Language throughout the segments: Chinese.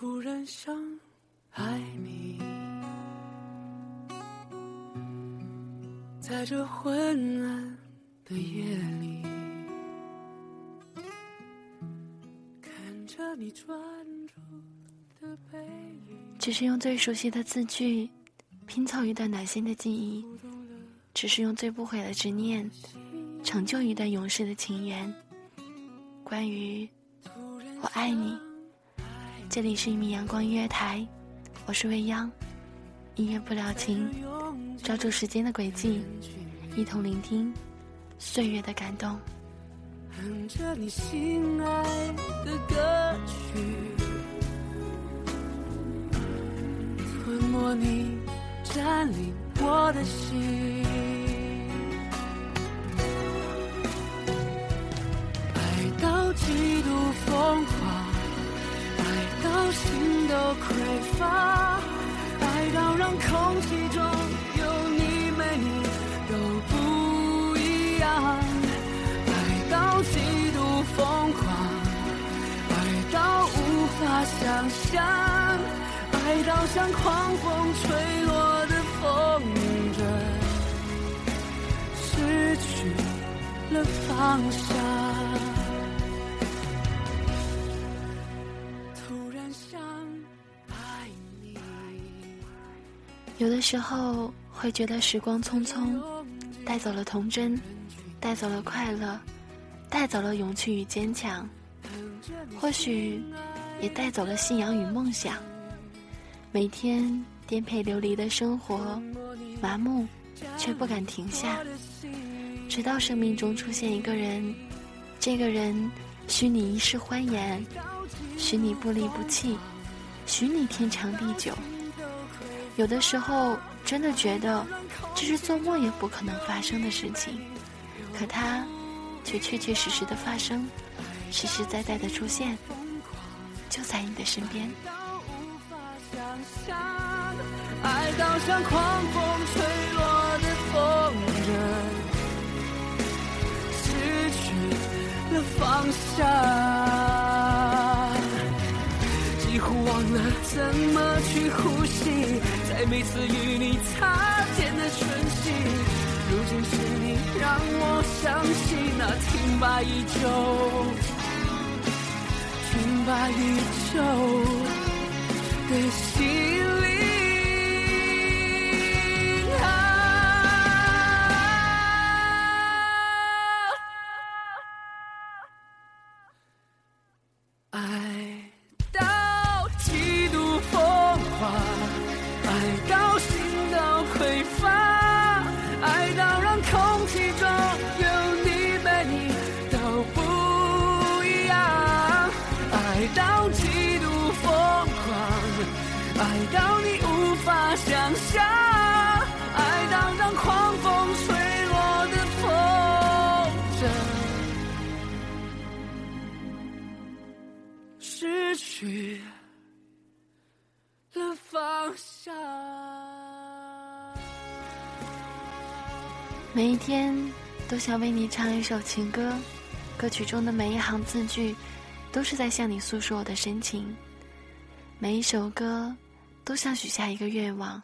突然想爱你，在这昏暗的夜里，看着你专注的背影，只是用最熟悉的字句拼凑一段暖心的记忆，只是用最不悔的执念成就一段永世的情缘。关于我爱你。这里是一米阳光音乐台，我是未央，音乐不了情，抓住时间的轨迹，一同聆听岁月的感动。哼着你心爱的歌曲，吞没你，占领我的心，心都匮乏，爱到让空气中有你没你都不一样，爱到极度疯狂，爱到无法想象，爱到像狂风吹落的风筝，失去了方向。有的时候会觉得时光匆匆，带走了童真，带走了快乐，带走了勇气与坚强，或许也带走了信仰与梦想。每天颠沛流离的生活，麻木却不敢停下，直到生命中出现一个人，这个人许你一世欢颜，许你不离不弃，许你天长地久。有的时候，真的觉得这是做梦也不可能发生的事情，可它却确确实实的发生，实实在在的出现，就在你的身边。爱到像狂风吹落的风筝，失去了方向，几乎忘了怎么去呼吸。在每次与你擦肩的瞬息，如今是你让我相信那停摆已久、停摆已久的心每一天都想为你唱一首情歌，歌曲中的每一行字句，都是在向你诉说我的深情。每一首歌都想许下一个愿望，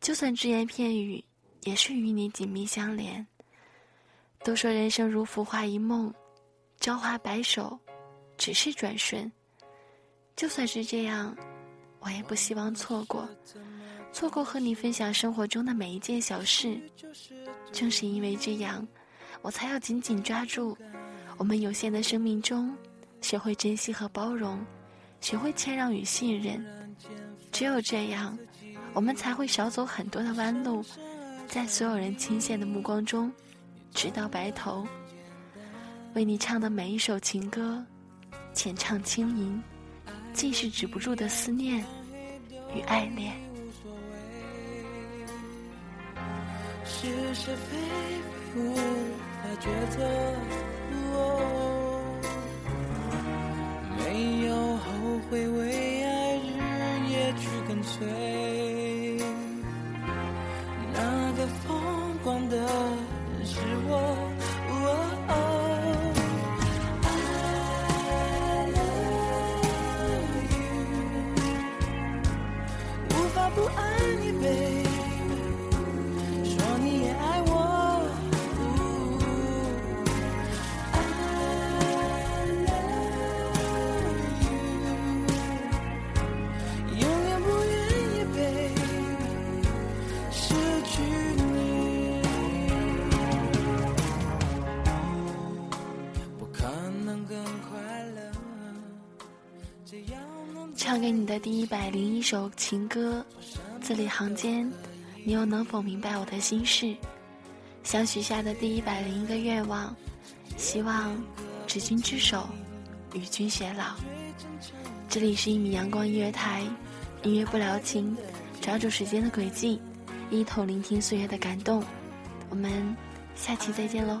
就算只言片语，也是与你紧密相连。都说人生如浮华一梦，朝花白首，只是转瞬。就算是这样，我也不希望错过，错过和你分享生活中的每一件小事。正是因为这样，我才要紧紧抓住我们有限的生命中，学会珍惜和包容，学会谦让与信任。只有这样，我们才会少走很多的弯路，在所有人倾羡的目光中，直到白头。为你唱的每一首情歌，浅唱轻吟。尽是止不住的思念与爱恋。是是非非无法抉择，没有后悔，为爱日夜去跟随。那个疯狂的人是我。无法不爱唱给你的第一百零一首情歌，字里行间，你又能否明白我的心事？想许下的第一百零一个愿望，希望执君之手，与君偕老。这里是一米阳光音乐台，音乐不聊情，抓住时间的轨迹，一同聆听岁月的感动。我们下期再见喽！